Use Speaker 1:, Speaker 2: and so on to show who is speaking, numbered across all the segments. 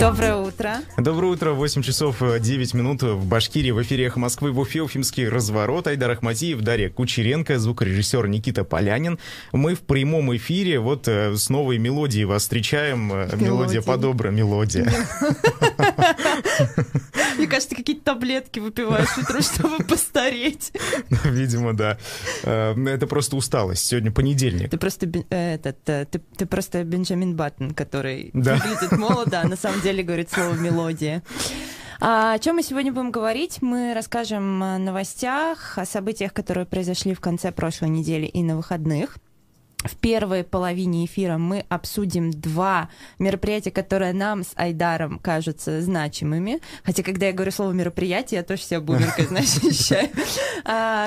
Speaker 1: Доброе утро.
Speaker 2: Доброе утро. 8 часов 9 минут в Башкирии. В эфире «Эхо Москвы» в Уфе. Уфимский разворот. Айдар Ахматиев, Дарья Кучеренко, звукорежиссер Никита Полянин. Мы в прямом эфире. Вот э, с новой мелодией вас встречаем. Э, мелодия по-доброму. Мелодия.
Speaker 1: Мне кажется, какие-то таблетки выпиваешь утром, чтобы постареть.
Speaker 2: Видимо, да. Э, это просто усталость. Сегодня понедельник.
Speaker 1: Ты просто этот, ты, ты просто Бенджамин Баттон, который да. выглядит молодо, а на самом деле деле говорит слово «мелодия». А о чем мы сегодня будем говорить? Мы расскажем о новостях, о событиях, которые произошли в конце прошлой недели и на выходных. В первой половине эфира мы обсудим два мероприятия, которые нам с Айдаром кажутся значимыми. Хотя, когда я говорю слово мероприятие, я тоже себя бумеркой, знаешь, ощущаю.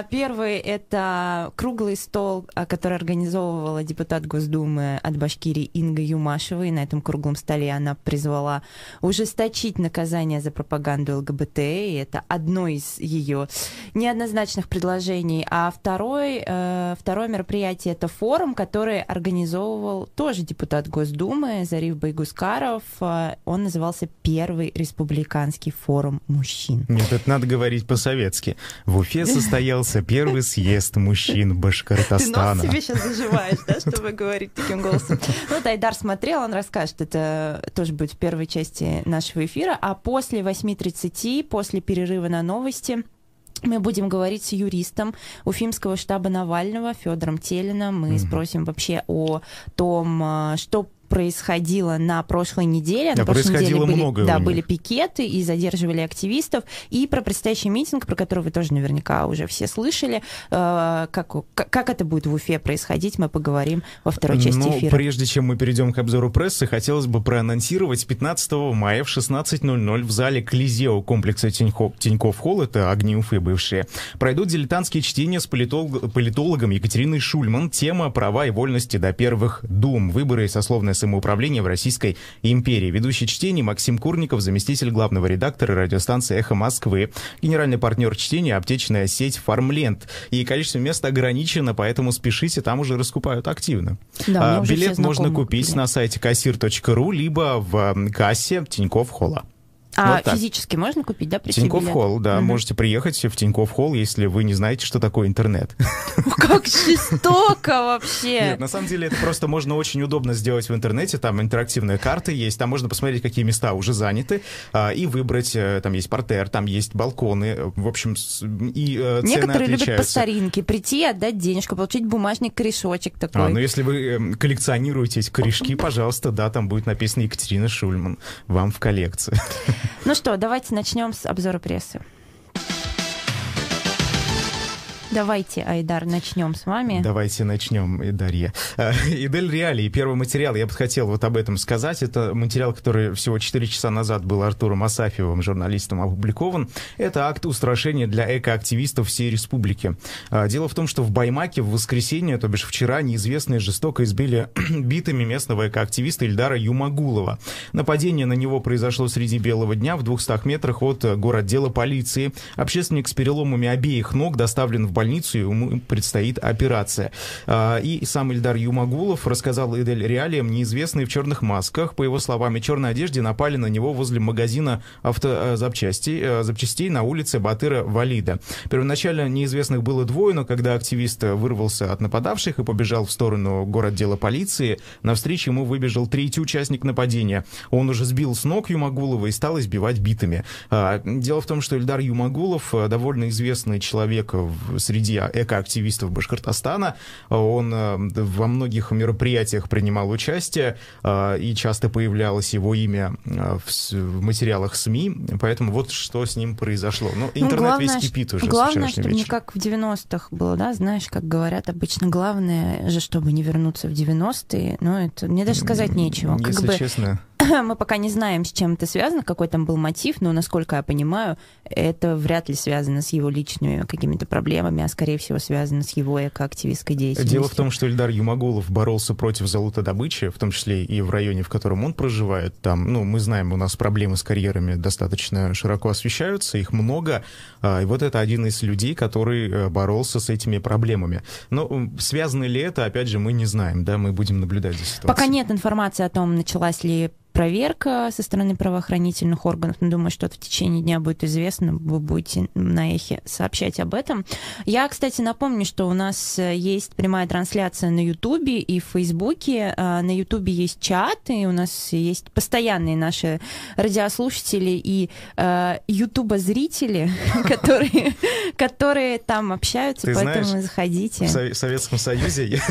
Speaker 1: Первый — это круглый стол, а, который организовывала депутат Госдумы от Башкирии Инга Юмашева. И на этом круглом столе она призвала ужесточить наказание за пропаганду ЛГБТ. И это одно из ее неоднозначных предложений. А второй, э, второе мероприятие — это форум, который организовывал тоже депутат Госдумы Зариф Байгускаров. Э, он назывался «Первый республиканский форум мужчин».
Speaker 2: Нет, это надо говорить по-советски. В Уфе состоялся первый съезд мужчин Башкортостана.
Speaker 1: Ты нос себе сейчас заживаешь, да, чтобы говорить таким голосом. Ну, Тайдар смотрел, он расскажет, это тоже будет в первой части нашего эфира. А после 8.30, после перерыва на новости, мы будем говорить с юристом Уфимского штаба Навального Федором Телином. Мы mm-hmm. спросим вообще о том, а, что происходило на прошлой неделе.
Speaker 2: Да,
Speaker 1: на прошлой неделе были. Да, были пикеты и задерживали активистов. И про предстоящий митинг, про который вы тоже наверняка уже все слышали. Э, как, как это будет в Уфе происходить, мы поговорим во второй части
Speaker 2: Но
Speaker 1: эфира.
Speaker 2: прежде чем мы перейдем к обзору прессы, хотелось бы проанонсировать 15 мая в 16.00 в зале Клизео комплекса Тиньков, Тиньков Холл, это огни Уфы бывшие, пройдут дилетантские чтения с политолог, политологом Екатериной Шульман. Тема «Права и вольности до первых дум. Выборы и сословная самоуправления в Российской империи. Ведущий чтений Максим Курников, заместитель главного редактора радиостанции «Эхо Москвы», генеральный партнер чтения аптечная сеть «Фармленд». И количество мест ограничено, поэтому спешите, там уже раскупают активно.
Speaker 1: Да,
Speaker 2: а, билет можно купить
Speaker 1: билет.
Speaker 2: на сайте кассир.ру, либо в кассе Тинькофф Холла.
Speaker 1: А
Speaker 2: Вот так.
Speaker 1: физически можно купить, да, прийти
Speaker 2: Тинькофф? Холл, да,
Speaker 1: Мгм.
Speaker 2: можете приехать в Тинькофф Холл, если вы не знаете, что такое интернет.
Speaker 1: Как жестоко вообще.
Speaker 2: Нет, на самом деле это просто можно очень удобно сделать в интернете. Там интерактивные карты есть, там можно посмотреть, какие места уже заняты, а, и выбрать. э, Там есть портер, там есть балконы. э, В общем, и э, цены
Speaker 1: Некоторые любят по старинке прийти, отдать денежку, получить бумажный корешочек
Speaker 2: А,
Speaker 1: такой.
Speaker 2: ну если вы коллекционируете эти корешки, пожалуйста, да, там будет написано Екатерина Шульман. Вам в коллекцию.
Speaker 1: Ну что, давайте начнем с обзора прессы. Давайте, Айдар, начнем с вами.
Speaker 2: Давайте начнем, Дарья. А, Идель Реалии, первый материал, я бы хотел вот об этом сказать. Это материал, который всего 4 часа назад был Артуром Асафьевым, журналистом, опубликован. Это акт устрашения для экоактивистов всей республики. А, Дело в том, что в Баймаке в воскресенье, то бишь вчера, неизвестные жестоко избили битами местного экоактивиста Ильдара Юмагулова. Нападение на него произошло среди белого дня в 200 метрах от э, городдела полиции. Общественник с переломами обеих ног доставлен в больницу, ему предстоит операция. А, И сам Ильдар Юмагулов рассказал Идель Реалиям, неизвестные в черных масках, по его словам, и черной одежде напали на него возле магазина автозапчастей э, запчастей на улице Батыра Валида. Первоначально неизвестных было двое, но когда активист вырвался от нападавших и побежал в сторону городдела полиции, навстречу ему выбежал третий участник нападения. Он уже сбил с ног Юмагулова и стал избивать битами. А, Дело в том, что Ильдар Юмагулов э, довольно известный человек в- среди экоактивистов Башкортостана. Он э, во многих мероприятиях принимал участие, э, и часто появлялось его имя э, в материалах СМИ, поэтому вот что с ним произошло. Ну,
Speaker 1: Ну,
Speaker 2: интернет
Speaker 1: главное,
Speaker 2: весь кипит уже
Speaker 1: Главное, чтобы не
Speaker 2: вечера.
Speaker 1: как в 90-х было, да, знаешь, как говорят обычно, главное же, чтобы не вернуться в 90-е, ну, это мне даже сказать нечего. Как
Speaker 2: Если
Speaker 1: бы
Speaker 2: честно,
Speaker 1: мы пока не знаем, с чем это связано, какой там был мотив, но, насколько я понимаю, это вряд ли связано с его личными какими-то проблемами, а, скорее всего, связано с его экоактивистской деятельностью.
Speaker 2: Дело в том, что Ильдар Юмагулов боролся против золотодобычи, в том числе и в районе, в котором он проживает. Там, ну, мы знаем, у нас проблемы с карьерами достаточно широко освещаются, их много. А, И вот это один из людей, который э, боролся с этими проблемами. Но связано ли это, опять же, мы не знаем, да, мы будем наблюдать за ситуацией.
Speaker 1: Пока нет информации о том, началась ли проверка со стороны правоохранительных органов. Но думаю, что в течение дня будет известно, вы будете на эхе сообщать об этом. Я, кстати, напомню, что у нас есть прямая трансляция на Ютубе и в Фейсбуке. А, на Ютубе есть чат, и у нас есть постоянные наши радиослушатели и Ютуба-зрители, которые, которые там общаются,
Speaker 2: Ты
Speaker 1: поэтому
Speaker 2: знаешь,
Speaker 1: заходите.
Speaker 2: В Советском Союзе...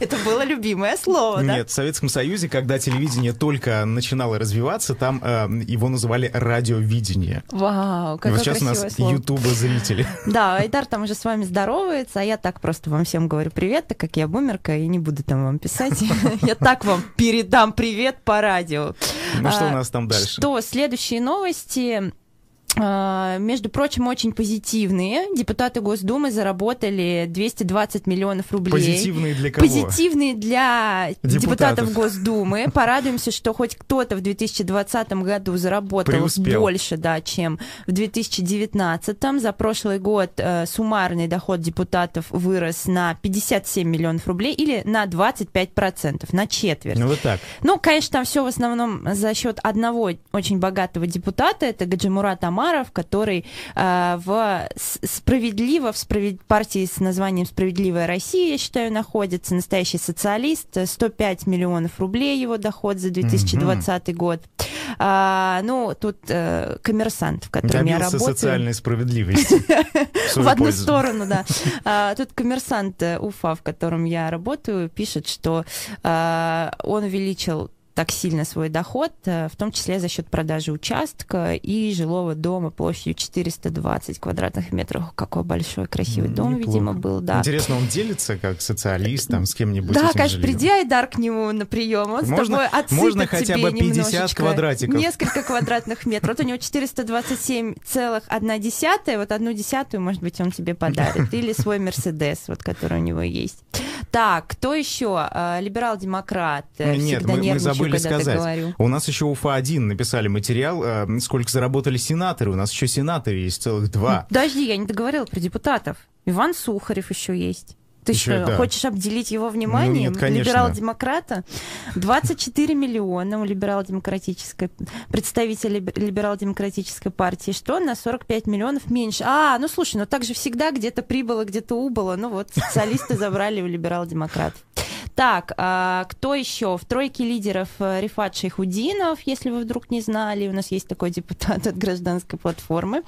Speaker 1: Это было любимое слово, да?
Speaker 2: Нет, в Советском Союзе, когда телевидение только начинало развиваться, там э, его называли радиовидение.
Speaker 1: Вау, какое
Speaker 2: вот сейчас у нас ютуба-зрители.
Speaker 1: Да, Айдар там уже с вами здоровается, а я так просто вам всем говорю привет, так как я бумерка, и не буду там вам писать. Я так вам передам привет по радио.
Speaker 2: Ну что у нас там дальше?
Speaker 1: Что, следующие новости. А, между прочим, очень позитивные. Депутаты Госдумы заработали 220 миллионов рублей.
Speaker 2: Позитивные для кого?
Speaker 1: Позитивные для депутатов, депутатов Госдумы. Порадуемся, что хоть кто-то в 2020 году заработал
Speaker 2: Преуспел.
Speaker 1: больше, да, чем в 2019. За прошлый год э, суммарный доход депутатов вырос на 57 миллионов рублей или на 25%, на четверть.
Speaker 2: Ну вот так.
Speaker 1: Ну, конечно, там все в основном за счет одного очень богатого депутата, это Гаджимурат Амар Умаров, который э, в справедливо, в справед... партии с названием «Справедливая Россия», я считаю, находится, настоящий социалист, 105 миллионов рублей его доход за 2020 mm-hmm. год. А, ну, тут э, коммерсант, в котором
Speaker 2: Добился
Speaker 1: я работаю.
Speaker 2: социальной справедливости.
Speaker 1: В одну сторону, да. А, тут коммерсант э, Уфа, в котором я работаю, пишет, что а, он увеличил так сильно свой доход, э, в том числе за счет продажи участка и жилого дома площадью 420 квадратных метров. Какой большой, красивый дом,
Speaker 2: Неплохо.
Speaker 1: видимо, был, да.
Speaker 2: Интересно, он делится как социалист там с кем-нибудь?
Speaker 1: Да, конечно,
Speaker 2: жильем?
Speaker 1: приди, Айдар, к нему на прием, он
Speaker 2: Можно-
Speaker 1: с тобой отсыпет
Speaker 2: можно хотя
Speaker 1: тебе
Speaker 2: бы 50
Speaker 1: немножечко.
Speaker 2: квадратиков.
Speaker 1: Несколько квадратных метров. Вот у него 427,1, вот одну десятую, может быть, он тебе подарит. Или свой Мерседес, вот который у него есть. Так, кто еще? А, Либерал-демократ. э,
Speaker 2: Нет, мы, мы забыли сказать. У нас еще Уфа-1 написали материал, э, сколько заработали сенаторы. У нас еще сенаторы есть целых два.
Speaker 1: Подожди, я не договорила про депутатов. Иван Сухарев еще есть. Ты
Speaker 2: Ещё,
Speaker 1: что,
Speaker 2: да.
Speaker 1: хочешь обделить его вниманием?
Speaker 2: Ну, нет.
Speaker 1: Либерал-демократа? 24 миллиона у либерал-демократической представителя либ- либерал-демократической партии. Что? На 45 миллионов меньше. А, ну слушай, ну так же всегда где-то прибыло, где-то убыло. Ну вот, социалисты забрали у либерал-демократов. Так, а, кто еще? В тройке лидеров э, Рифат Шейхудинов, если вы вдруг не знали, у нас есть такой депутат от гражданской платформы.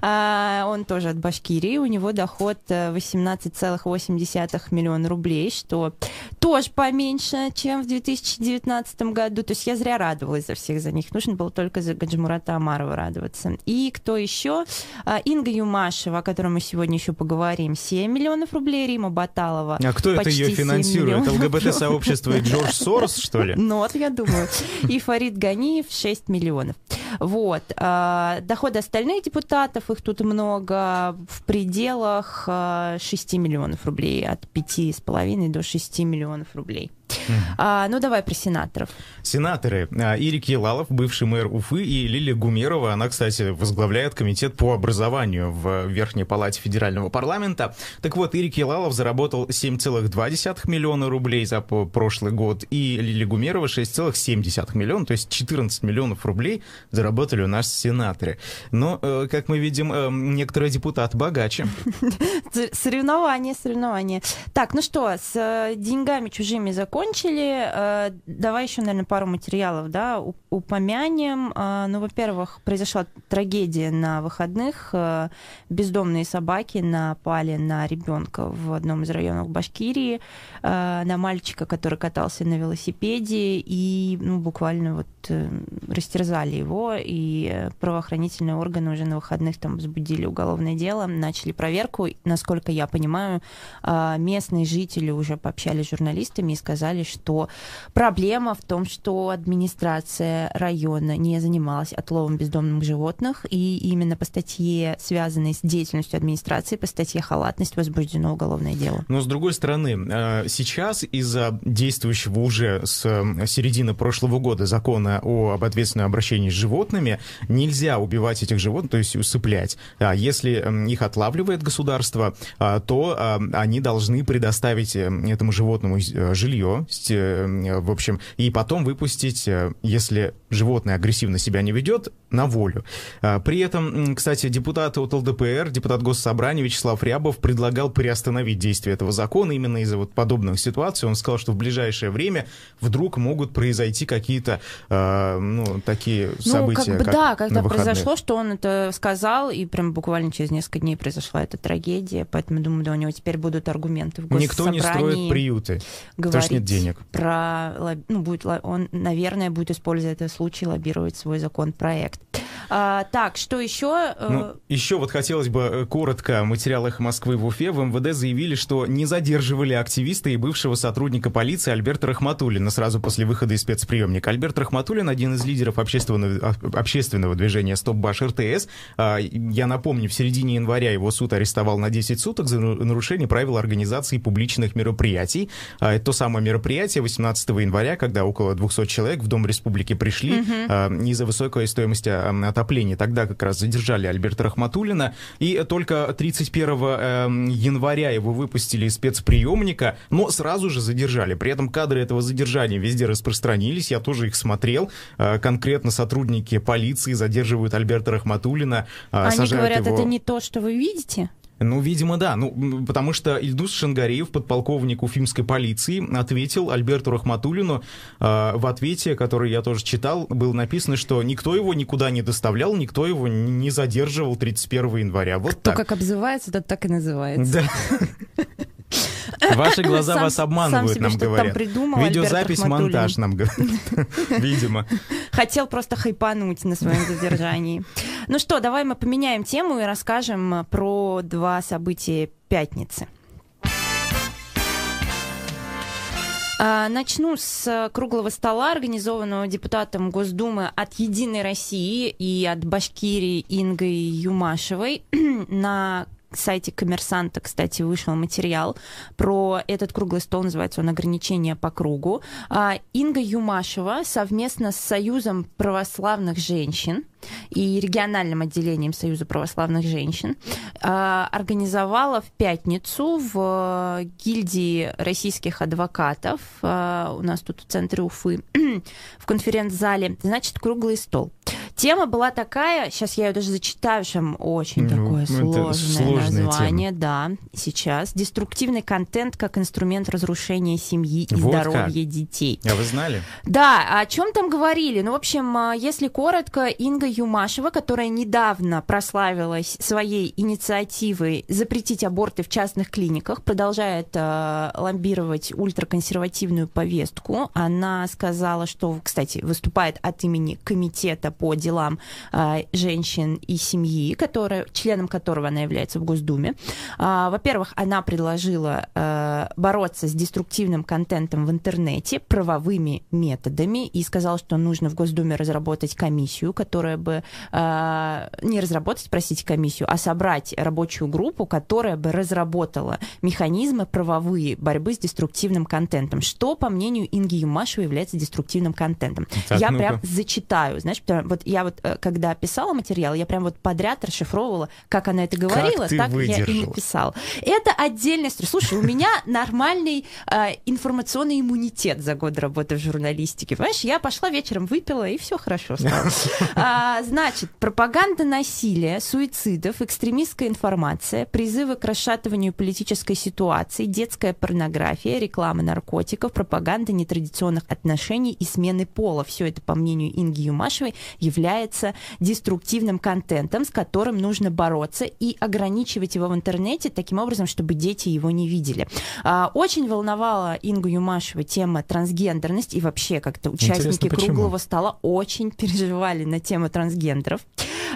Speaker 1: А, он тоже от Башкирии, у него доход э, 18,8 миллиона рублей, что тоже поменьше, чем в 2019 году. То есть я зря радовалась за всех за них. Нужно было только за Гаджимурата Амарова радоваться. И кто еще? А, Инга Юмашева, о которой мы сегодня еще поговорим, 7 миллионов рублей. Рима Баталова.
Speaker 2: А кто это ее
Speaker 1: 7
Speaker 2: финансирует? ЛГБТ-сообщество и Джордж Сорос, что ли?
Speaker 1: Ну, вот я думаю. И Фарид Ганиев 6 миллионов. Вот. А, Доходы остальных депутатов, их тут много, в пределах а, 6 миллионов рублей, от 5,5 до 6 миллионов рублей. А, ну, давай про сенаторов.
Speaker 2: Сенаторы а, Ирик Елалов, бывший мэр Уфы, и Лилия Гумерова, она, кстати, возглавляет комитет по образованию в Верхней Палате Федерального парламента. Так вот, Ирик Елалов заработал 7,2 миллиона рублей за прошлый год, и Лилия Гумерова 6,7 миллиона, то есть 14 миллионов рублей заработали у нас сенаторы. Но, э, как мы видим, э, некоторые депутаты богаче.
Speaker 1: Соревнования, соревнования. Так, ну что, с э, деньгами чужими закончили. Э, Давай еще, наверное, пару материалов, да, упомянем. Э, Ну, во-первых, произошла трагедия на выходных. Э, Бездомные собаки напали на ребенка в одном из районов Башкирии, на мальчика, который катался на велосипеде, и ну, буквально вот э, растерзали его, и правоохранительные органы уже на выходных там возбудили уголовное дело, начали проверку. Насколько я понимаю, а, местные жители уже пообщались с журналистами и сказали, что проблема в том, что администрация района не занималась отловом бездомных животных, и именно по статье, связанной с деятельностью администрации, по статье халатность возбуждено уголовное дело.
Speaker 2: Но с другой стороны, э, сейчас из-за действующего уже с э, середины прошлого года закона о, об ответственном обращении с животными нельзя убивать этих животных, то есть усыплять. А если их отлавливает государство, а, то а, они должны предоставить этому животному э, жилье, э, в общем, и потом выпустить, э, если животное агрессивно себя не ведет, на волю. При этом, кстати, депутат от ЛДПР, депутат Госсобрания Вячеслав Рябов предлагал приостановить действие этого закона именно из-за вот подобных ситуаций. Он сказал, что в ближайшее время вдруг могут произойти какие-то, э, ну, такие ну, события.
Speaker 1: Как бы, как да, когда произошло, что он это сказал, и прям буквально через несколько дней произошла эта трагедия, поэтому, думаю, да, у него теперь будут аргументы в
Speaker 2: Никто не строит приюты, потому что нет денег.
Speaker 1: Про, ну, будет, он, наверное, будет использовать этот случай лоббировать свой законопроект. А, так, что еще?
Speaker 2: Э, ну, еще вот хотелось бы э, коротко о материалах Москвы в Уфе. В МВД заявили, что не задерживали активиста и бывшего сотрудника полиции Альберта Рахматуллина сразу после выхода из спецприемника. Альберт Рахматуллин один из лидеров общественного, а, общественного движения «Стоп Баш РТС». А, я напомню, в середине января его суд арестовал на 10 суток за нарушение правил организации публичных мероприятий. Это то самое мероприятие 18 января, когда около 200 человек в Дом Республики пришли угу. из-за высокой стоимости отопления. Тогда как раз задержали Альберта Рахматуллина, и только 31 эм, января его выпустили из спецприемника, но сразу же задержали. При этом кадры этого задержания везде распространились, я тоже их смотрел. Э, конкретно сотрудники полиции задерживают Альберта Рахматуллина,
Speaker 1: э, Они говорят, его... это не то, что вы видите?
Speaker 2: Ну, видимо, да. Ну, потому что Ильдус Шангареев, подполковник уфимской полиции, ответил Альберту Рахматуллину э, в ответе, который я тоже читал, было написано, что никто его никуда не доставлял, никто его не задерживал 31 января. Вот
Speaker 1: Кто
Speaker 2: так.
Speaker 1: как обзывается, тот так и называется. Да.
Speaker 2: Ваши глаза вас обманывают, нам говорят. Видеозапись, монтаж нам говорят. Видимо.
Speaker 1: Хотел просто хайпануть на своем задержании. Ну что, давай мы поменяем тему и расскажем про два события пятницы. А, начну с круглого стола, организованного депутатом Госдумы от «Единой России» и от Башкирии Ингой Юмашевой на сайте Коммерсанта, кстати, вышел материал про этот круглый стол, называется он «Ограничения по кругу». А, Инга Юмашева совместно с Союзом православных женщин и региональным отделением Союза православных женщин а, организовала в пятницу в гильдии российских адвокатов а, у нас тут в центре Уфы в конференц-зале, значит, круглый стол. Тема была такая, сейчас я ее даже зачитаю, что очень ну, такое сложное название, тема. да, сейчас. Деструктивный контент как инструмент разрушения семьи и вот здоровья как. детей.
Speaker 2: А вы знали?
Speaker 1: Да, о чем там говорили? Ну, в общем, а, если коротко, Инга Юмашева, которая недавно прославилась своей инициативой запретить аборты в частных клиниках, продолжает э, лоббировать ультраконсервативную повестку. Она сказала, что, кстати, выступает от имени комитета по делам э, женщин и семьи, который, членом которого она является в Госдуме. Э, во-первых, она предложила э, бороться с деструктивным контентом в интернете правовыми методами и сказала, что нужно в Госдуме разработать комиссию, которая бы э, не разработать, простите, комиссию, а собрать рабочую группу, которая бы разработала механизмы правовые борьбы с деструктивным контентом. Что, по мнению Инги Юмашевой, является деструктивным контентом? Так, я ну прям зачитаю, знаешь, вот я вот, э, когда писала материал, я прям вот подряд расшифровывала, как она это говорила, так я и написала. Это отдельная история. Слушай, у меня нормальный э, информационный иммунитет за год работы в журналистике. Понимаешь, я пошла вечером, выпила, и все хорошо стало. А, значит, пропаганда насилия, суицидов, экстремистская информация, призывы к расшатыванию политической ситуации, детская порнография, реклама наркотиков, пропаганда нетрадиционных отношений и смены пола. Все это, по мнению Инги Юмашевой, является деструктивным контентом, с которым нужно бороться и ограничивать его в интернете таким образом, чтобы дети его не видели. А, очень волновала Ингу Юмашеву тема трансгендерность и вообще как-то участники круглого стола очень переживали на тему трансгендеров.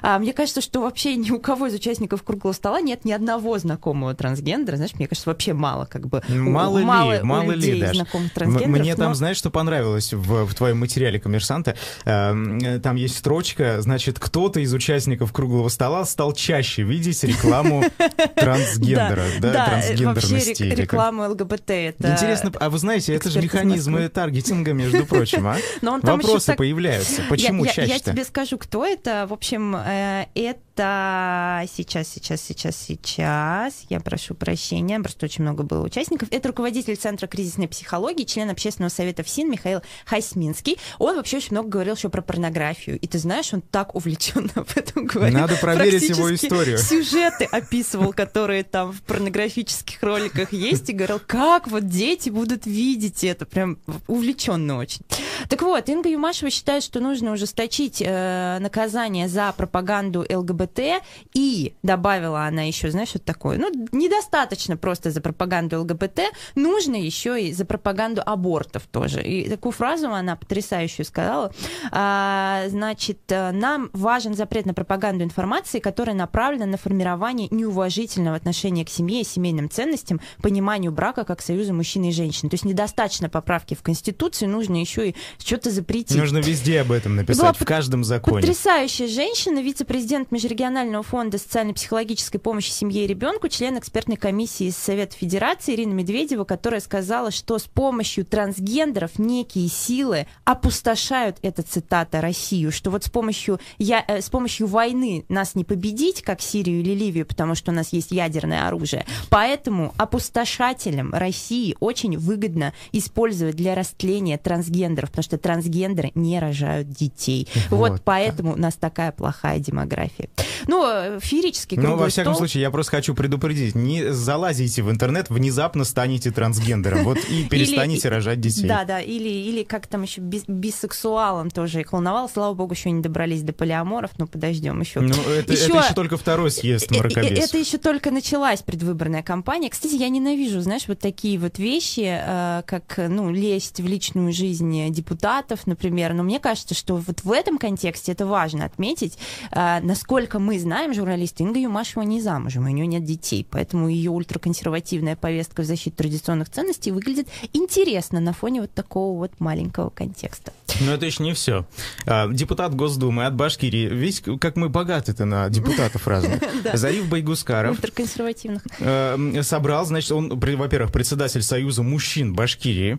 Speaker 1: А, мне кажется, что вообще ни у кого из участников круглого стола нет ни одного знакомого трансгендера. Знаешь, мне кажется, вообще мало как бы
Speaker 2: мало, мало ли, мало людей ли, даже.
Speaker 1: знакомых трансгендеров.
Speaker 2: Мне но... там, знаешь, что понравилось в, в твоем материале коммерсанта? Э, там есть строчка, значит, кто-то из участников круглого стола стал чаще видеть рекламу трансгендера, да, трансгендерности.
Speaker 1: Вообще рекламу ЛГБТ.
Speaker 2: Интересно, а вы знаете, это же механизмы таргетинга, между прочим, а? Вопросы появляются. Почему чаще
Speaker 1: Я тебе скажу, кто это. В общем, э, это сейчас, сейчас, сейчас, сейчас. Я прошу прощения, просто очень много было участников. Это руководитель Центра кризисной психологии, член общественного совета ФСИН Михаил Хасминский. Он вообще очень много говорил еще про порнографию. И ты знаешь, он так увлеченно об этом говорил.
Speaker 2: Надо проверить его историю.
Speaker 1: Сюжеты описывал, которые там в порнографических роликах есть, и говорил, как вот дети будут видеть это. Прям увлеченно очень. Так вот, Инга Юмашева считает, что нужно ужесточить э, наказание за пропаганду ЛГБТ, и добавила она еще, знаешь, что такое, ну, недостаточно просто за пропаганду ЛГБТ, нужно еще и за пропаганду абортов тоже. И такую фразу она потрясающую сказала. А, значит, э, нам важен запрет на пропаганду информации, которая направлена на формирование неуважительного отношения к семье и семейным ценностям, пониманию брака как союза мужчины и женщины. То есть недостаточно поправки в Конституцию, нужно еще и что-то запретить.
Speaker 2: Нужно везде об этом написать, в каждом законе.
Speaker 1: Потрясающая женщина, вице-президент Межрегионального фонда социально-психологической помощи семье и ребенку, член экспертной комиссии Совета Федерации Ирина Медведева, которая сказала, что с помощью трансгендеров некие силы опустошают, это цитата, Россию, что вот с помощью, я, э, с помощью войны нас не победить, как Сирию или Ливию, потому что у нас есть ядерное оружие. Поэтому опустошателям России очень выгодно использовать для растления трансгендеров, потому что трансгендеры не рожают детей. Вот, вот поэтому у нас такая плохая демография. Ну, феерический
Speaker 2: Ну, во всяком стол. случае, я просто хочу предупредить, не залазите в интернет, внезапно станете трансгендером, вот и перестанете рожать детей.
Speaker 1: Да, да, или, или как там еще бис, бисексуалом тоже их волновал, слава богу, еще не добрались до полиаморов, но подождем еще.
Speaker 2: Ну, это еще, это еще только второй съезд мракобес.
Speaker 1: Это еще только началась предвыборная кампания. Кстати, я ненавижу, знаешь, вот такие вот вещи, э, как, ну, лезть в личную жизнь депутатов, например, но мне кажется, что вот в этом контексте это важно отметить, э, насколько мы знаем, журналисты, Инга Юмашева не замужем, у нее нет детей, поэтому ее ультраконсервативная повестка в защиту традиционных ценностей выглядит интересно на фоне вот такого вот маленького контекста.
Speaker 2: Но это еще не все. А, депутат Госдумы от Башкирии. Видите, как мы богаты-то на депутатов разных. Зариф Байгускаров.
Speaker 1: Ультраконсервативных.
Speaker 2: Э, собрал, значит, он, во-первых, председатель Союза мужчин Башкирии.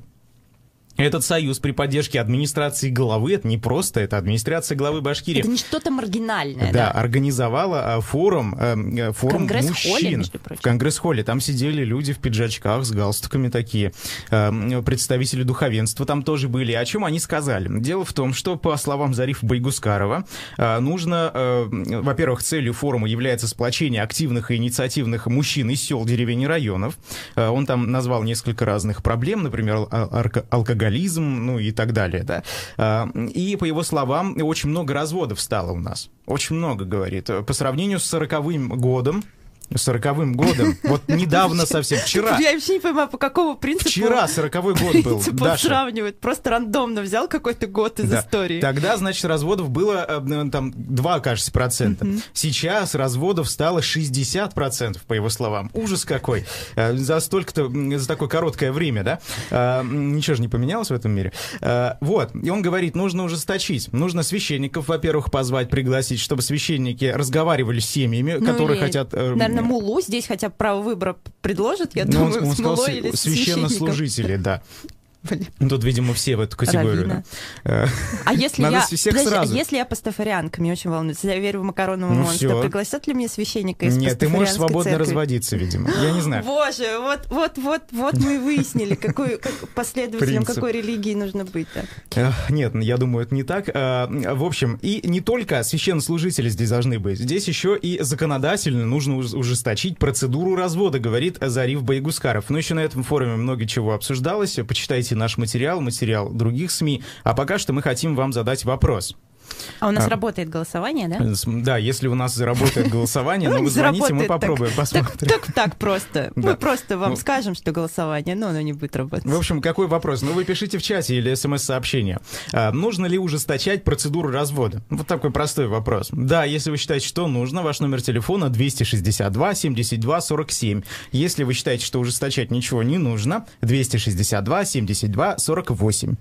Speaker 2: Этот союз при поддержке администрации главы, это не просто, это администрация главы Башкирии.
Speaker 1: Это не что-то маргинальное.
Speaker 2: Да, да. организовала а, форум, а, форум мужчин в Конгресс-холле. Там сидели люди в пиджачках с галстуками такие, а, представители духовенства там тоже были. О чем они сказали? Дело в том, что, по словам Зарифа Байгускарова, нужно, во-первых, целью форума является сплочение активных и инициативных мужчин из сел, деревень и районов. Он там назвал несколько разных проблем, например, алкоголь алкоголизм, ну и так далее, да. А, и, по его словам, очень много разводов стало у нас. Очень много, говорит. По сравнению с сороковым годом, сороковым годом. Вот недавно совсем, вчера.
Speaker 1: Я вообще не понимаю, по какому принципу...
Speaker 2: Вчера сороковой год был,
Speaker 1: Даша. сравнивают, просто рандомно взял какой-то год из да. истории.
Speaker 2: Тогда, значит, разводов было э, там 2, кажется, процента. Сейчас разводов стало 60 процентов, по его словам. Ужас какой. Э, за столько-то, за такое короткое время, да? Э, ничего же не поменялось в этом мире. Вот, и он говорит, нужно ужесточить. Нужно священников, во-первых, позвать, пригласить, чтобы священники разговаривали с семьями, ну, которые хотят...
Speaker 1: Наверное, наверное, мулу здесь хотя бы право выбора предложат, я ну, думаю, он, он с мулой или с
Speaker 2: священнослужители, да. Блин. Тут, видимо, все в эту категорию. Да?
Speaker 1: Э, а если я, всех подожди, сразу. если я пастафарианка, мне очень волнуется, я верю в макаронового ну, монстра, все. пригласят ли мне священника из
Speaker 2: Нет, ты можешь свободно церкви? разводиться, видимо. Я не знаю.
Speaker 1: Боже, вот, вот, вот, вот мы и выяснили, какой, как, последователем Принцип. какой религии нужно быть.
Speaker 2: Да. Нет, я думаю, это не так. А, в общем, и не только священнослужители здесь должны быть, здесь еще и законодательно нужно ужесточить процедуру развода, говорит Зариф Байгускаров. Но еще на этом форуме много чего обсуждалось. Почитайте наш материал, материал других СМИ. А пока что мы хотим вам задать вопрос.
Speaker 1: А у нас а, работает голосование, да?
Speaker 2: Да, если у нас заработает голосование, ну вы звоните, мы попробуем, посмотрим.
Speaker 1: Так так просто. Мы просто вам ну. скажем, что голосование, но оно не будет работать.
Speaker 2: В общем, какой вопрос? Ну вы пишите в чате или смс-сообщение. А, нужно ли ужесточать процедуру развода? Вот такой простой вопрос. Да, если вы считаете, что нужно, ваш номер телефона 262 72 47. Если вы считаете, что ужесточать ничего не нужно, 262 72 48.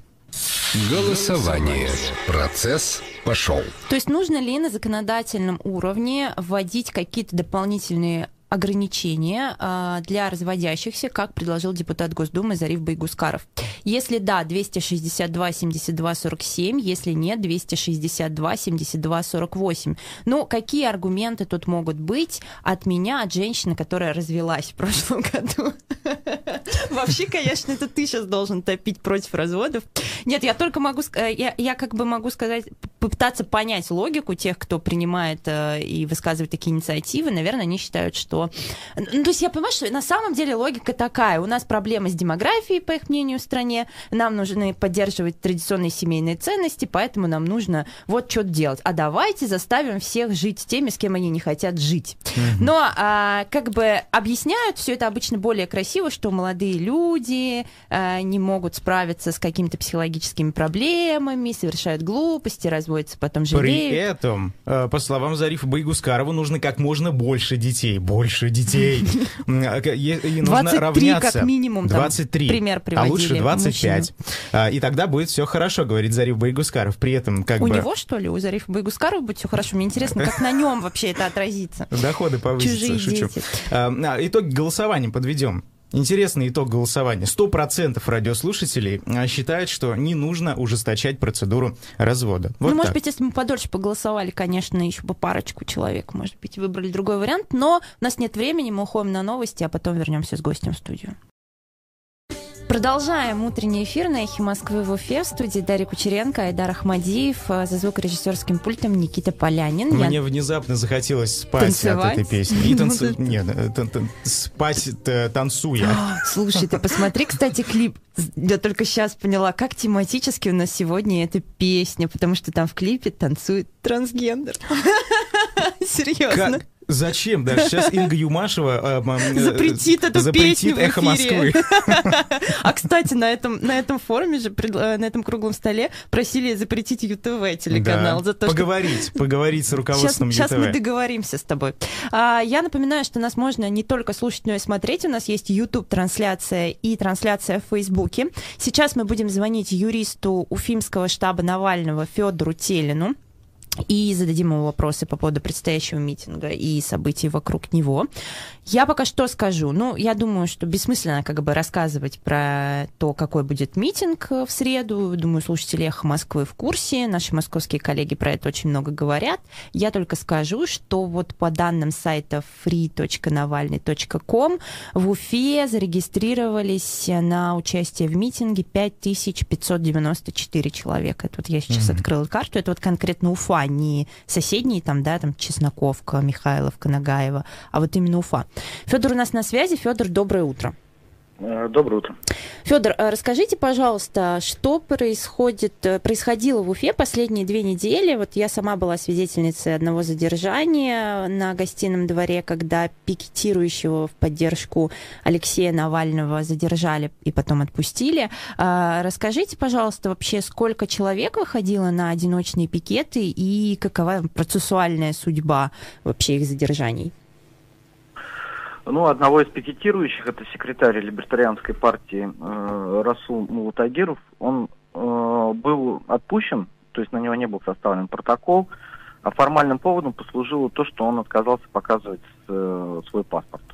Speaker 3: Голосование. Процесс пошел.
Speaker 1: То есть нужно ли на законодательном уровне вводить какие-то дополнительные ограничения э, для разводящихся, как предложил депутат Госдумы Зариф Байгускаров. Если да, 262 72 47, если нет, 262 72 48. Ну, какие аргументы тут могут быть от меня, от женщины, которая развелась в прошлом году? Вообще, конечно, это ты сейчас должен топить против разводов. Нет, я только могу, э, я, я как бы могу сказать, попытаться понять логику тех, кто принимает э, и высказывает такие инициативы. Наверное, они считают, что... Ну, то есть я понимаю, что на самом деле логика такая. У нас проблемы с демографией, по их мнению, в стране. Нам нужно поддерживать традиционные семейные ценности, поэтому нам нужно вот что делать. А давайте заставим всех жить с теми, с кем они не хотят жить. Но а, как бы объясняют все это обычно более красиво, что молодые люди а, не могут справиться с какими-то психологическими проблемами, совершают глупости, разводятся, потом жалеют.
Speaker 2: При этом, э, по словам Зарифа Байгускарова, нужно как можно больше детей. Больше детей.
Speaker 1: А, и нужно равняться. как минимум.
Speaker 2: 23.
Speaker 1: Пример приводили.
Speaker 2: А лучше 25. А, и тогда будет все хорошо, говорит Зариф Байгускаров. При этом как
Speaker 1: У
Speaker 2: бы...
Speaker 1: него, что ли? У Зарифа Байгускарова будет все хорошо? Мне интересно, как на нем вообще это отразится.
Speaker 2: Доходы повысятся, шучу. Итоги голосования подведем. Интересный итог голосования. 100% радиослушателей а, считают, что не нужно ужесточать процедуру развода.
Speaker 1: Вот ну, может быть, если мы подольше поголосовали, конечно, еще бы парочку человек, может быть, выбрали другой вариант, но у нас нет времени, мы уходим на новости, а потом вернемся с гостем в студию. Продолжаем утренний эфир на «Эхе Москвы» в Уфе. В студии Дарья Кучеренко, Айдар Ахмадиев, а, за звукорежиссерским пультом Никита Полянин.
Speaker 2: Мне Я... внезапно захотелось спать Танцевать? от этой песни. И танцу... Нет, э, спать танцуя.
Speaker 1: Слушай, ты посмотри, кстати, клип. Я только сейчас поняла, как тематически у нас сегодня эта песня, потому что там в клипе танцует трансгендер. Серьезно.
Speaker 2: Зачем? Даже сейчас Инга Юмашева
Speaker 1: э, запретит эту запретит песню эхо Москвы. А кстати, на этом на этом форуме же э, на этом круглом столе просили запретить ЮТВ телеканал
Speaker 2: за то, поговорить, что... поговорить с руководством
Speaker 1: сейчас, ЮТВ. Сейчас мы договоримся с тобой. А, я напоминаю, что нас можно не только слушать, но и смотреть. У нас есть YouTube трансляция и трансляция в Фейсбуке. Сейчас мы будем звонить юристу Уфимского штаба Навального Федору Телину и зададим ему вопросы по поводу предстоящего митинга и событий вокруг него. Я пока что скажу. Ну, я думаю, что бессмысленно как бы рассказывать про то, какой будет митинг в среду. Думаю, слушатели «Эхо Москвы» в курсе. Наши московские коллеги про это очень много говорят. Я только скажу, что вот по данным сайта free.navalny.com в Уфе зарегистрировались на участие в митинге 5594 человека. Это вот я сейчас mm-hmm. открыла карту. Это вот конкретно Уфа, не соседние там, да, там Чесноковка, Михайловка, Нагаева, а вот именно Уфа. Федор у нас на связи. Федор, доброе утро.
Speaker 4: Э, доброе утро.
Speaker 1: Федор, э, расскажите, пожалуйста, что происходит, э, происходило в Уфе последние две недели? Вот я сама была свидетельницей одного задержания на гостином дворе, когда пикетирующего в поддержку Алексея Навального задержали и потом отпустили. Расскажите, пожалуйста, вообще, сколько человек выходило на одиночные пикеты и какова процессуальная судьба вообще их задержаний?
Speaker 4: Ну, одного из пикетирующих, это секретарь либертарианской партии э, Расул Мулутагиров, он э, был отпущен, то есть на него не был составлен протокол, а формальным поводом послужило то, что он отказался показывать э, свой паспорт.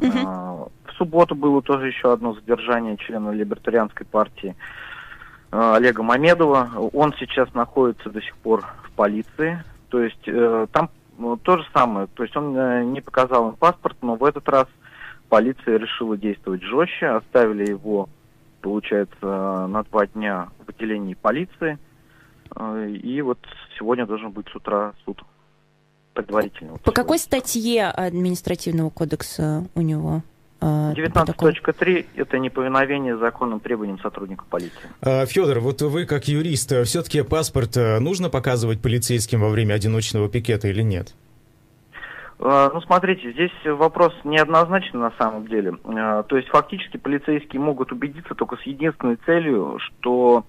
Speaker 4: Угу. Э, в субботу было тоже еще одно задержание члена либертарианской партии э, Олега Мамедова. Он сейчас находится до сих пор в полиции. То есть э, там ну, то же самое. То есть он э, не показал им паспорт, но в этот раз полиция решила действовать жестче. Оставили его, получается, на два дня в отделении полиции. Э, и вот сегодня должен быть с утра суд предварительный.
Speaker 1: По какой статье административного кодекса у него
Speaker 4: 19.3 – это неповиновение законным требованиям сотрудников полиции.
Speaker 2: Федор, вот вы как юрист, все-таки паспорт нужно показывать полицейским во время одиночного пикета или нет?
Speaker 4: Ну, смотрите, здесь вопрос неоднозначный на самом деле. То есть фактически полицейские могут убедиться только с единственной целью, что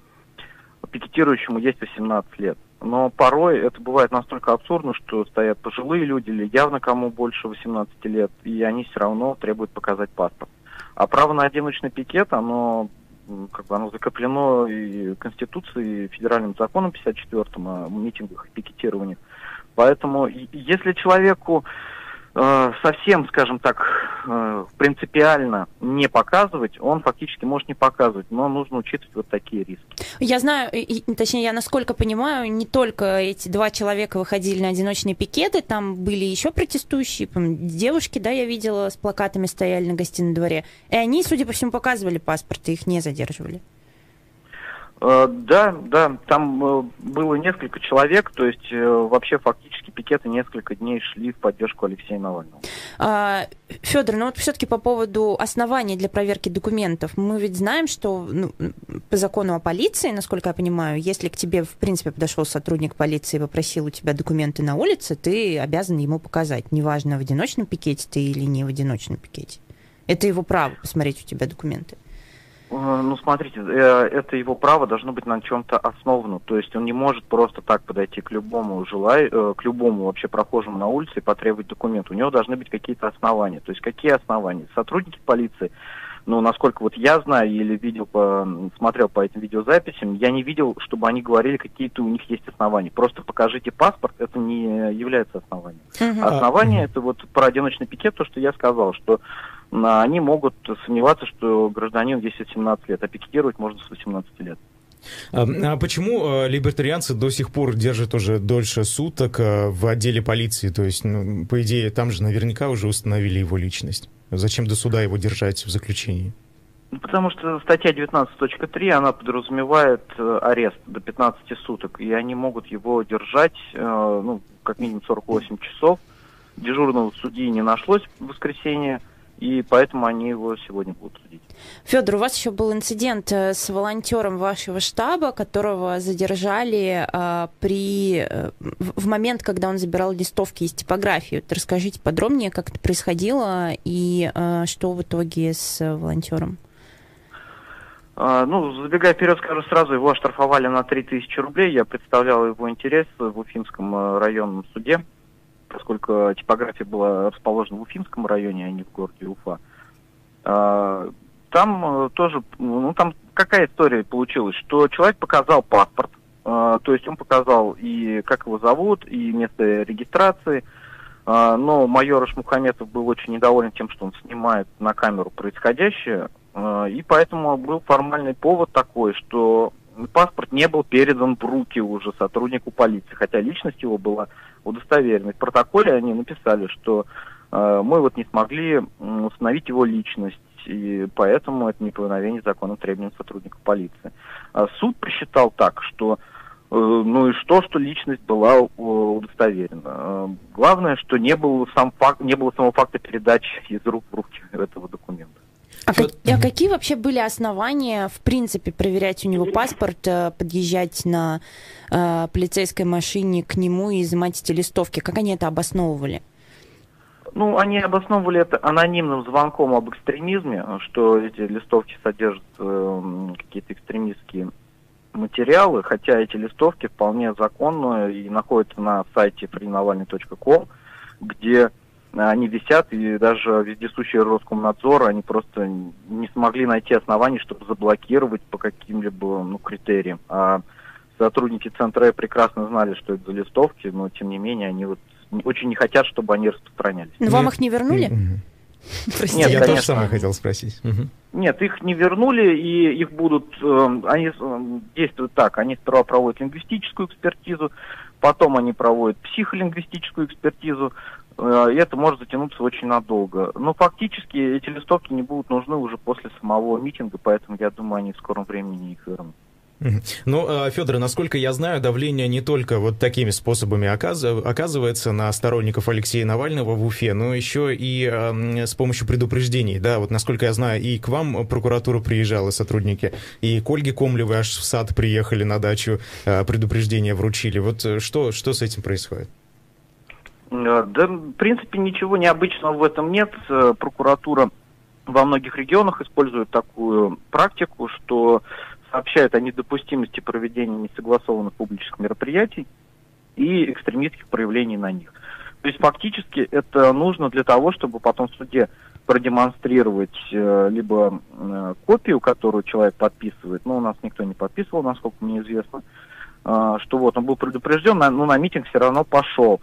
Speaker 4: пикетирующему есть 18 лет. Но порой это бывает настолько абсурдно, что стоят пожилые люди или явно кому больше 18 лет, и они все равно требуют показать паспорт. А право на одиночный пикет, оно как бы оно закреплено и Конституцией, и федеральным законом 54-м о митингах и пикетировании. Поэтому если человеку совсем, скажем так, э, принципиально не показывать, он фактически может не показывать, но нужно учитывать вот такие риски.
Speaker 1: Я знаю, точнее, я насколько понимаю, не только эти два человека выходили на одиночные пикеты, там были еще протестующие, девушки, да, я видела, с плакатами стояли на гостином дворе, и они, судя по всему, показывали паспорт, и их не задерживали.
Speaker 4: Э, да, да, там э, было несколько человек, то есть э, вообще фактически пикеты несколько дней шли в поддержку Алексея Навального.
Speaker 1: А, Федор, ну вот все-таки по поводу оснований для проверки документов. Мы ведь знаем, что ну, по закону о полиции, насколько я понимаю, если к тебе, в принципе, подошел сотрудник полиции и попросил у тебя документы на улице, ты обязан ему показать, неважно, в одиночном пикете ты или не в одиночном пикете. Это его право посмотреть у тебя документы.
Speaker 4: Э, ну, смотрите, э, это его право должно быть на чем-то основано. То есть он не может просто так подойти к любому желай, э, к любому вообще прохожему на улице и потребовать документ. У него должны быть какие-то основания. То есть какие основания? Сотрудники полиции, ну, насколько вот я знаю или видел, по, смотрел по этим видеозаписям, я не видел, чтобы они говорили, какие-то у них есть основания. Просто покажите паспорт, это не является основанием. Основание это вот про одиночный пикет, то, что я сказал, что они могут сомневаться, что гражданин здесь 17 лет, а пикетировать можно с 18 лет.
Speaker 2: А, а почему а, либертарианцы до сих пор держат уже дольше суток а, в отделе полиции? То есть, ну, по идее, там же наверняка уже установили его личность. Зачем до суда его держать в заключении?
Speaker 4: Ну, потому что статья 19.3, она подразумевает э, арест до 15 суток, и они могут его держать, э, ну, как минимум 48 часов. Дежурного судьи не нашлось в воскресенье, и поэтому они его сегодня будут судить.
Speaker 1: Федор, у вас еще был инцидент э, с волонтером вашего штаба, которого задержали э, при, э, в момент, когда он забирал листовки из типографии. Вот расскажите подробнее, как это происходило и э, что в итоге с волонтером.
Speaker 4: А, ну, забегая вперед, скажу сразу, его оштрафовали на 3000 рублей. Я представлял его интерес в Уфимском э, районном суде поскольку типография была расположена в Уфимском районе, а не в городе Уфа. А, там э, тоже, ну там какая история получилась, что человек показал паспорт, а, то есть он показал и как его зовут, и место регистрации, а, но майор Шмухаметов был очень недоволен тем, что он снимает на камеру происходящее, и поэтому был формальный повод такой, что паспорт не был передан в руки уже сотруднику полиции, хотя личность его была удостоверена. В протоколе они написали, что э, мы вот не смогли установить его личность, и поэтому это неповиновение законным требованиям сотрудника полиции. А суд посчитал так, что э, ну и что, что личность была удостоверена. Э, главное, что не было, сам факт, не было самого факта передачи из рук в руки этого документа.
Speaker 1: А, как, а какие вообще были основания, в принципе, проверять у него паспорт, э, подъезжать на э, полицейской машине к нему и изымать эти листовки? Как они это обосновывали?
Speaker 4: Ну, они обосновывали это анонимным звонком об экстремизме, что эти листовки содержат э, какие-то экстремистские материалы, хотя эти листовки вполне законные и находятся на сайте freenavalny.com, где они висят, и даже вездесущие Роскомнадзор, они просто не смогли найти оснований, чтобы заблокировать по каким-либо ну, критериям. А сотрудники Центра Э прекрасно знали, что это за листовки, но тем не менее они вот очень не хотят, чтобы они распространялись.
Speaker 1: Но вам их не вернули?
Speaker 2: Простите. Нет, я конечно. тоже самое хотел спросить.
Speaker 4: Нет, их не вернули, и их будут, э, они э, действуют так, они сперва проводят лингвистическую экспертизу, потом они проводят психолингвистическую экспертизу, и это может затянуться очень надолго. Но фактически эти листовки не будут нужны уже после самого митинга, поэтому я думаю, они в скором времени их вернут.
Speaker 2: Ну, а, Федор, насколько я знаю, давление не только вот такими способами оказывается на сторонников Алексея Навального в Уфе, но еще и с помощью предупреждений. Да, вот насколько я знаю, и к вам прокуратура приезжала, сотрудники, и к Ольге Комлевой аж в сад приехали на дачу, а, предупреждения вручили. Вот э, что, что с этим происходит?
Speaker 4: Э, да, в принципе, ничего необычного в этом нет. Э, прокуратура во многих регионах использует такую практику, что сообщают о недопустимости проведения несогласованных публичных мероприятий и экстремистских проявлений на них. То есть фактически это нужно для того, чтобы потом в суде продемонстрировать э, либо э, копию, которую человек подписывает, но у нас никто не подписывал, насколько мне известно, э, что вот он был предупрежден, но на митинг все равно пошел.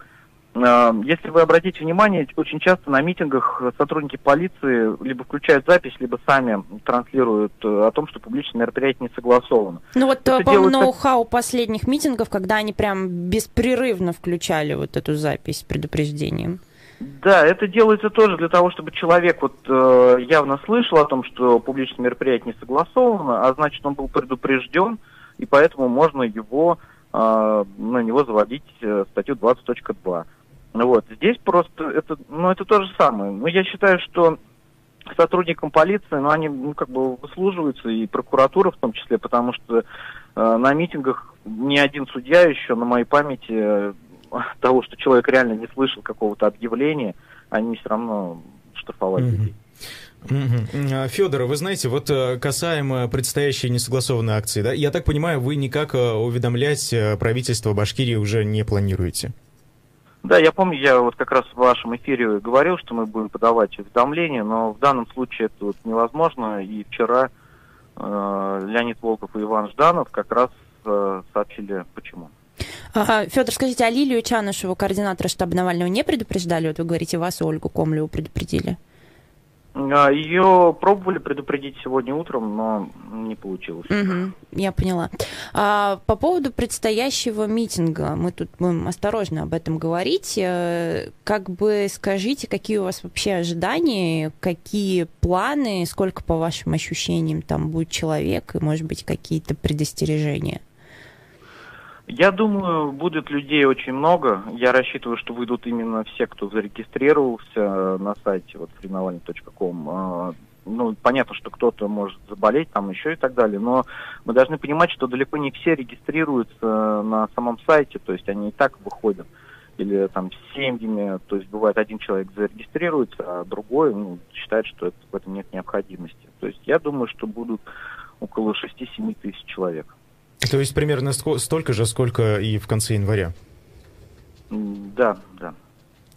Speaker 4: Если вы обратите внимание, очень часто на митингах сотрудники полиции либо включают запись, либо сами транслируют э, о том, что публичное мероприятие не согласовано.
Speaker 1: Ну вот Это по делают... ноу-хау последних митингов, когда они прям беспрерывно включали вот эту запись с предупреждением.
Speaker 4: Да, это делается тоже для того, чтобы человек вот э, явно слышал о том, что публичное мероприятие не согласовано, а значит он был предупрежден, и поэтому можно его э, на него заводить э, статью 20.2. Вот. Здесь просто это, ну, это то же самое. Но я считаю, что сотрудникам полиции, ну, они, ну, как бы выслуживаются, и прокуратура в том числе, потому что э, на митингах ни один судья еще на моей памяти э, того, что человек реально не слышал какого-то объявления, они все равно штрафовали mm-hmm. людей.
Speaker 2: А, Федор, вы знаете, вот э, касаемо предстоящей несогласованной акции, да, я так понимаю, вы никак э, уведомлять э, правительство Башкирии уже не планируете?
Speaker 4: Да, я помню, я вот как раз в вашем эфире говорил, что мы будем подавать уведомления, но в данном случае это вот невозможно. И вчера э, Леонид Волков и Иван Жданов как раз э, сообщили, почему.
Speaker 1: А, Федор, скажите, а Лилию Чанышеву, координатора штаба Навального, не предупреждали? Вот вы говорите, вас Ольгу Комлеву предупредили.
Speaker 4: А, Ее пробовали предупредить сегодня утром, но не получилось.
Speaker 1: Угу, я поняла. А, по поводу предстоящего митинга, мы тут будем осторожно об этом говорить. Э, как бы скажите, какие у вас вообще ожидания, какие планы, сколько по вашим ощущениям там будет человек, и, может быть, какие-то предостережения?
Speaker 4: Я думаю, будет людей очень много. Я рассчитываю, что выйдут именно все, кто зарегистрировался на сайте вот freenovalny.com. А, ну, понятно, что кто-то может заболеть там еще и так далее, но мы должны понимать, что далеко не все регистрируются на самом сайте, то есть они и так выходят или там с семьями, то есть бывает один человек зарегистрируется, а другой ну, считает, что это, в этом нет необходимости. То есть я думаю, что будут около 6-7 тысяч человек.
Speaker 2: То есть примерно столько же, сколько и в конце января?
Speaker 4: Да, да.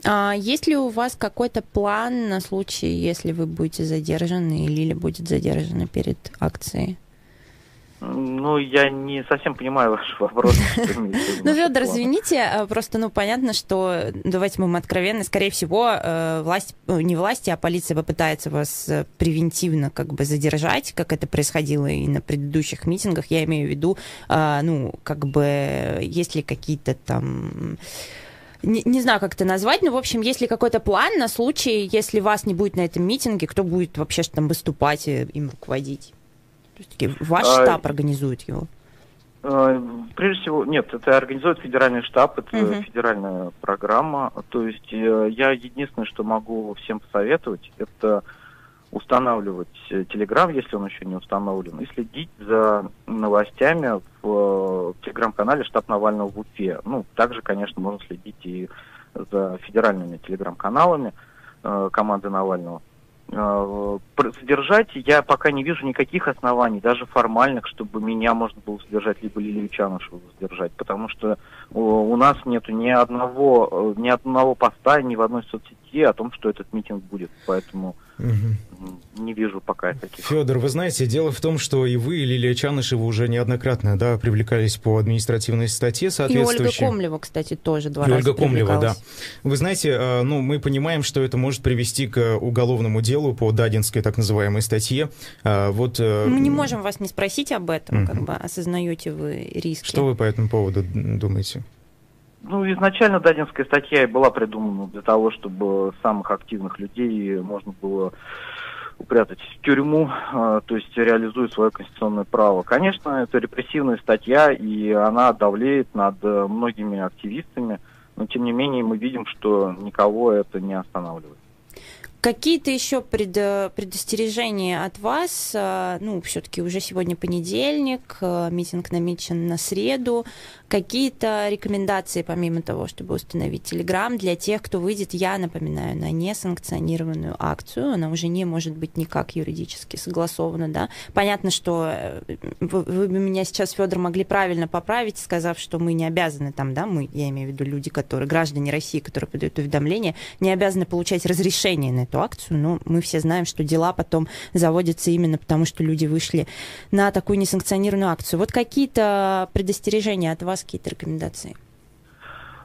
Speaker 1: А есть ли у вас какой-то план на случай, если вы будете задержаны или Лиля будет задержана перед акцией?
Speaker 4: Ну, я не совсем понимаю ваш вопрос.
Speaker 1: Ну, Федор, извините, а, просто, ну, понятно, что, давайте мы откровенны, скорее всего, э, власть, э, не власти, а полиция попытается вас э, превентивно как бы задержать, как это происходило и на предыдущих митингах. Я имею в виду, а, ну, как бы, есть ли какие-то там не, не знаю, как это назвать, но, в общем, есть ли какой-то план на случай, если вас не будет на этом митинге, кто будет вообще там выступать и им руководить? То есть ваш а, штаб организует его?
Speaker 4: А, прежде всего, нет, это организует федеральный штаб, это угу. федеральная программа. То есть э, я единственное, что могу всем посоветовать, это устанавливать Телеграм, если он еще не установлен, и следить за новостями в, в телеграм-канале штаб Навального в Уфе. Ну, также, конечно, можно следить и за федеральными телеграм-каналами э, команды Навального. Э, содержать. Я пока не вижу никаких оснований, даже формальных, чтобы меня можно было содержать, либо Лилию Чанышеву содержать, потому что у нас нету ни одного, э, ни одного поста ни в одной соцсети о том, что этот митинг будет, поэтому Угу. Не вижу пока таких.
Speaker 2: Федор, вы знаете, дело в том, что и вы, и Лилия Чанышева уже неоднократно да, привлекались по административной статье соответствующей.
Speaker 1: И Ольга Комлева, кстати, тоже два
Speaker 2: и
Speaker 1: раза
Speaker 2: Ольга Комлева, да. Вы знаете, э, ну, мы понимаем, что это может привести к уголовному делу по Дадинской так называемой статье. Э, вот...
Speaker 1: Э, мы не можем вас не спросить об этом, угу. как бы осознаете вы риски.
Speaker 2: Что вы по этому поводу думаете?
Speaker 4: Ну, изначально Дадинская статья была придумана для того, чтобы самых активных людей можно было упрятать в тюрьму, э, то есть реализует свое конституционное право. Конечно, это репрессивная статья, и она давлеет над э, многими активистами, но тем не менее мы видим, что никого это не останавливает.
Speaker 1: Какие-то еще пред, предостережения от вас? Э, ну, все-таки уже сегодня понедельник, э, митинг намечен на среду. Какие-то рекомендации, помимо того, чтобы установить Телеграм, для тех, кто выйдет, я напоминаю, на несанкционированную акцию. Она уже не может быть никак юридически согласована, да. Понятно, что э, вы, вы меня сейчас, Федор, могли правильно поправить, сказав, что мы не обязаны там, да, мы, я имею в виду люди, которые, граждане России, которые подают уведомления, не обязаны получать разрешение на эту акцию, но мы все знаем, что дела потом заводятся именно потому, что люди вышли на такую несанкционированную акцию. Вот какие-то предостережения от вас, какие-то рекомендации?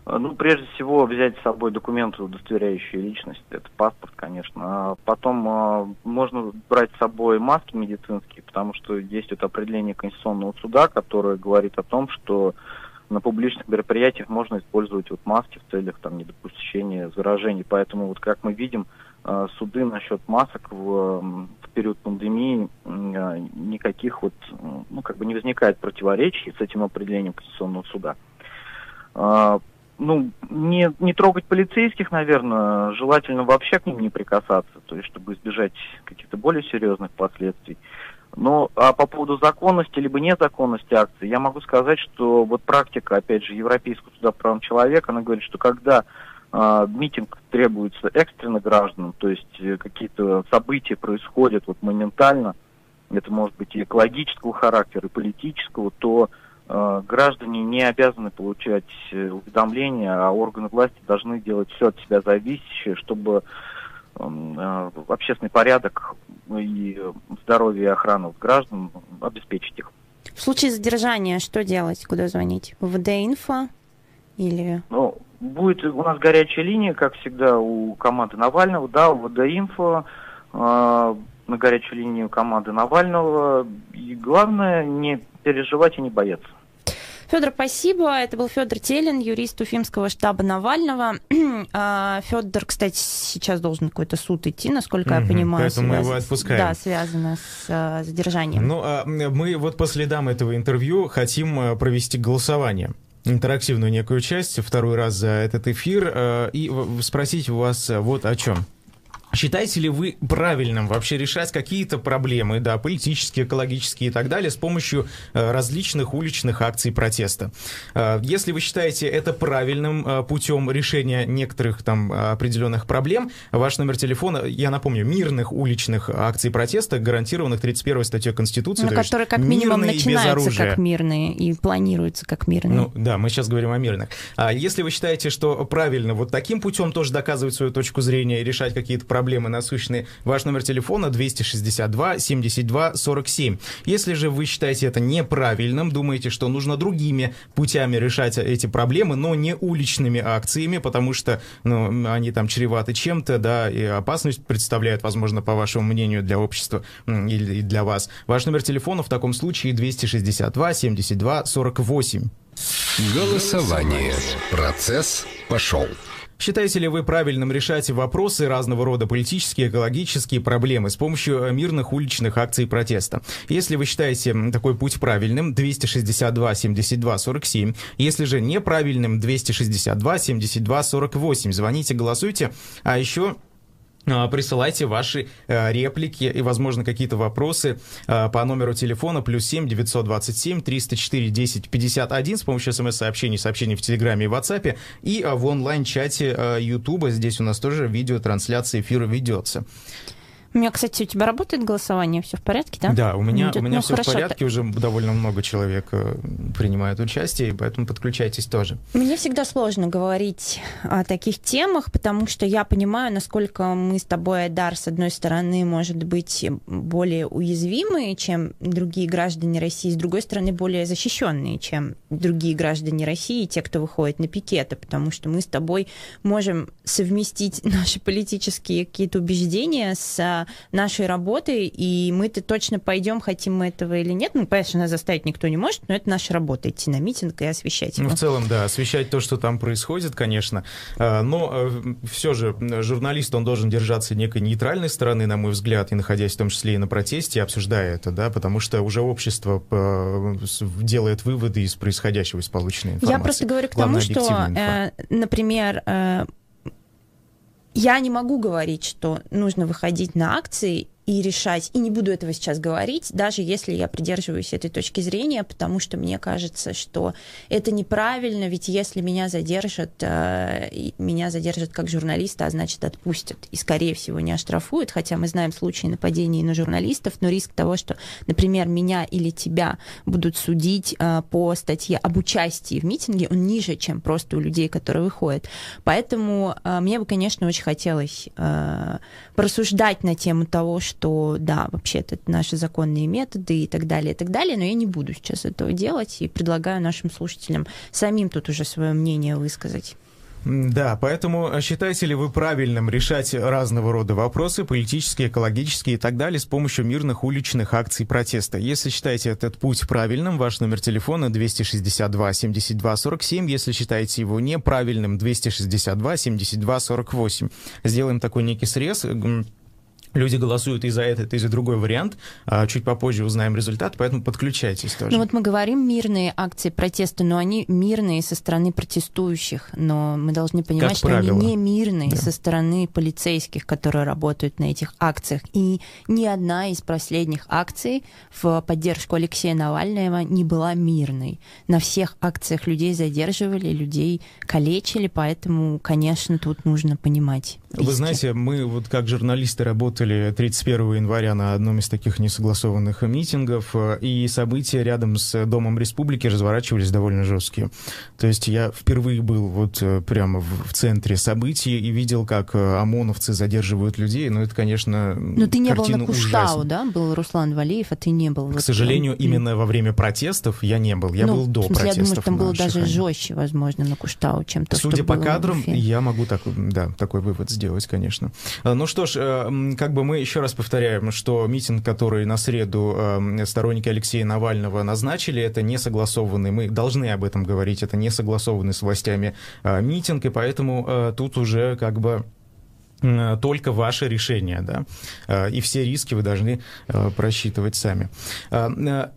Speaker 4: А, ну, прежде всего, взять с собой документы, удостоверяющие личность. Это паспорт, конечно. А потом а, можно брать с собой маски медицинские, потому что вот определение Конституционного суда, которое говорит о том, что на публичных мероприятиях можно использовать вот маски в целях там недопущения заражений. Поэтому вот как мы видим, суды насчет масок в, в период пандемии э, никаких вот, ну, как бы не возникает противоречий с этим определением Конституционного суда. Э, ну, не, не трогать полицейских, наверное, желательно вообще к ним не прикасаться, то есть чтобы избежать каких-то более серьезных последствий. Но а по поводу законности либо незаконности акции, я могу сказать, что вот практика, опять же, Европейского суда по правам человека, она говорит, что когда митинг требуется экстренно гражданам, то есть э, какие-то события происходят вот моментально, это может быть и экологического характера, и политического, то э, граждане не обязаны получать э, уведомления, а органы власти должны делать все от себя зависящее, чтобы э, общественный порядок и здоровье и охрану граждан обеспечить их.
Speaker 1: В случае задержания что делать? Куда звонить? В ВД-инфо или...
Speaker 4: Ну, Будет у нас горячая линия, как всегда, у команды Навального, да, у ВД-инфо, э, на горячую линию команды Навального. И главное, не переживать и не бояться.
Speaker 1: Федор, спасибо. Это был Федор Телин, юрист Уфимского штаба Навального. А, Федор, кстати, сейчас должен какой-то суд идти, насколько угу, я понимаю.
Speaker 2: Поэтому связ... мы его отпускаем.
Speaker 1: Да, связано с а, задержанием.
Speaker 2: Ну, а мы вот по следам этого интервью хотим а, провести голосование интерактивную некую часть, второй раз за этот эфир, э, и спросить у вас вот о чем. Считаете ли вы правильным вообще решать какие-то проблемы, да, политические, экологические и так далее, с помощью э, различных уличных акций протеста? Э, если вы считаете это правильным э, путем решения некоторых там определенных проблем, ваш номер телефона, я напомню, мирных уличных акций протеста, гарантированных 31 статьей Конституции,
Speaker 1: ну, которые как минимум начинаются как мирные и планируются как мирные.
Speaker 2: Ну да, мы сейчас говорим о мирных. А если вы считаете, что правильно вот таким путем тоже доказывать свою точку зрения и решать какие-то проблемы, проблемы насущные, ваш номер телефона 262 72 47. Если же вы считаете это неправильным, думаете, что нужно другими путями решать эти проблемы, но не уличными акциями, потому что ну, они там чреваты чем-то, да, и опасность представляют, возможно, по вашему мнению, для общества или для вас. Ваш номер телефона в таком случае 262 72 48.
Speaker 3: Голосование. Процесс пошел.
Speaker 2: Считаете ли вы правильным решать вопросы разного рода политические, экологические проблемы с помощью э, мирных уличных акций протеста? Если вы считаете такой путь правильным, 262 72 47. Если же неправильным, 262 72 48. Звоните, голосуйте. А еще присылайте ваши э, реплики и, возможно, какие-то вопросы э, по номеру телефона плюс 7 927 304 10 51 с помощью смс-сообщений, сообщений в Телеграме и WhatsApp и э, в онлайн-чате YouTube. Здесь у нас тоже видеотрансляция эфира ведется.
Speaker 1: У меня, кстати, у тебя работает голосование, все в порядке, да?
Speaker 2: Да, у меня, Идет, у меня ну, все хорошо. в порядке, уже довольно много человек э, принимает участие, поэтому подключайтесь тоже.
Speaker 1: Мне всегда сложно говорить о таких темах, потому что я понимаю, насколько мы с тобой, Айдар, с одной стороны, может быть, более уязвимые, чем другие граждане России, с другой стороны, более защищенные, чем другие граждане России, те, кто выходит на пикеты, потому что мы с тобой можем совместить наши политические какие-то убеждения с нашей работой, и мы-то точно пойдем, хотим мы этого или нет. Ну, конечно, нас заставить никто не может, но это наша работа, идти на митинг и освещать его.
Speaker 2: Ну, в целом, да, освещать то, что там происходит, конечно. А, но э, все же журналист, он должен держаться некой нейтральной стороны, на мой взгляд, и находясь в том числе и на протесте, обсуждая это, да, потому что уже общество э, делает выводы из происходящего, из полученной информации.
Speaker 1: Я просто говорю к тому, что, э, например, я не могу говорить, что нужно выходить на акции и решать, и не буду этого сейчас говорить, даже если я придерживаюсь этой точки зрения, потому что мне кажется, что это неправильно, ведь если меня задержат, э, меня задержат как журналиста, а значит отпустят, и, скорее всего, не оштрафуют, хотя мы знаем случаи нападений на журналистов, но риск того, что, например, меня или тебя будут судить э, по статье об участии в митинге, он ниже, чем просто у людей, которые выходят. Поэтому э, мне бы, конечно, очень хотелось порассуждать на тему того, что что да, вообще-то это наши законные методы и так далее, и так далее, но я не буду сейчас этого делать и предлагаю нашим слушателям самим тут уже свое мнение высказать.
Speaker 2: Да, поэтому считаете ли вы правильным решать разного рода вопросы, политические, экологические и так далее, с помощью мирных уличных акций протеста? Если считаете этот путь правильным, ваш номер телефона 262 72 47. Если считаете его неправильным, 262 72 48. Сделаем такой некий срез Люди голосуют и за этот, и за другой вариант. А чуть попозже узнаем результат, поэтому подключайтесь тоже.
Speaker 1: Ну вот мы говорим мирные акции протеста, но они мирные со стороны протестующих. Но мы должны понимать, что они не мирные да. со стороны полицейских, которые работают на этих акциях. И ни одна из последних акций в поддержку Алексея Навального не была мирной. На всех акциях людей задерживали, людей калечили, поэтому, конечно, тут нужно понимать.
Speaker 2: Риски. Вы знаете, мы вот как журналисты работали 31 января на одном из таких несогласованных митингов, э, и события рядом с Домом Республики разворачивались довольно жесткие. То есть я впервые был вот э, прямо в, центре событий и видел, как э, ОМОНовцы задерживают людей. Ну, это, конечно,
Speaker 1: Но ты не был на Куштау, да? Был Руслан Валиев, а ты не был.
Speaker 2: К вот сожалению, там... именно во время протестов я не был. Я ну, был до смысле, протестов.
Speaker 1: Я думаю, там было даже жестче, возможно, на Куштау, чем то,
Speaker 2: Судя
Speaker 1: что
Speaker 2: по кадрам, я могу так, да, такой вывод сделать, конечно. Ну что ж, э, как бы мы еще раз повторяем, что митинг, который на среду э, сторонники Алексея Навального назначили, это не согласованный, мы должны об этом говорить, это не согласованный с властями э, митинг, и поэтому тут уже как бы Э, только ваше решение, да, э, и все риски вы должны э, просчитывать сами.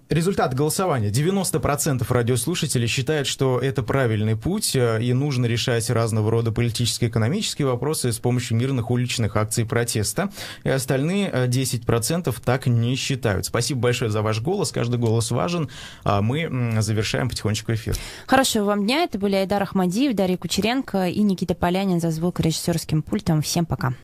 Speaker 2: Результат голосования. 90% радиослушателей считают, что это правильный путь, и нужно решать разного рода политические и экономические вопросы с помощью мирных уличных акций протеста, и остальные 10% так не считают. Спасибо большое за ваш голос, каждый голос важен, а мы завершаем потихонечку эфир.
Speaker 1: Хорошего вам дня, это были Айдар Ахмадиев, Дарья Кучеренко и Никита Полянин за звукорежиссерским пультом. Всем пока.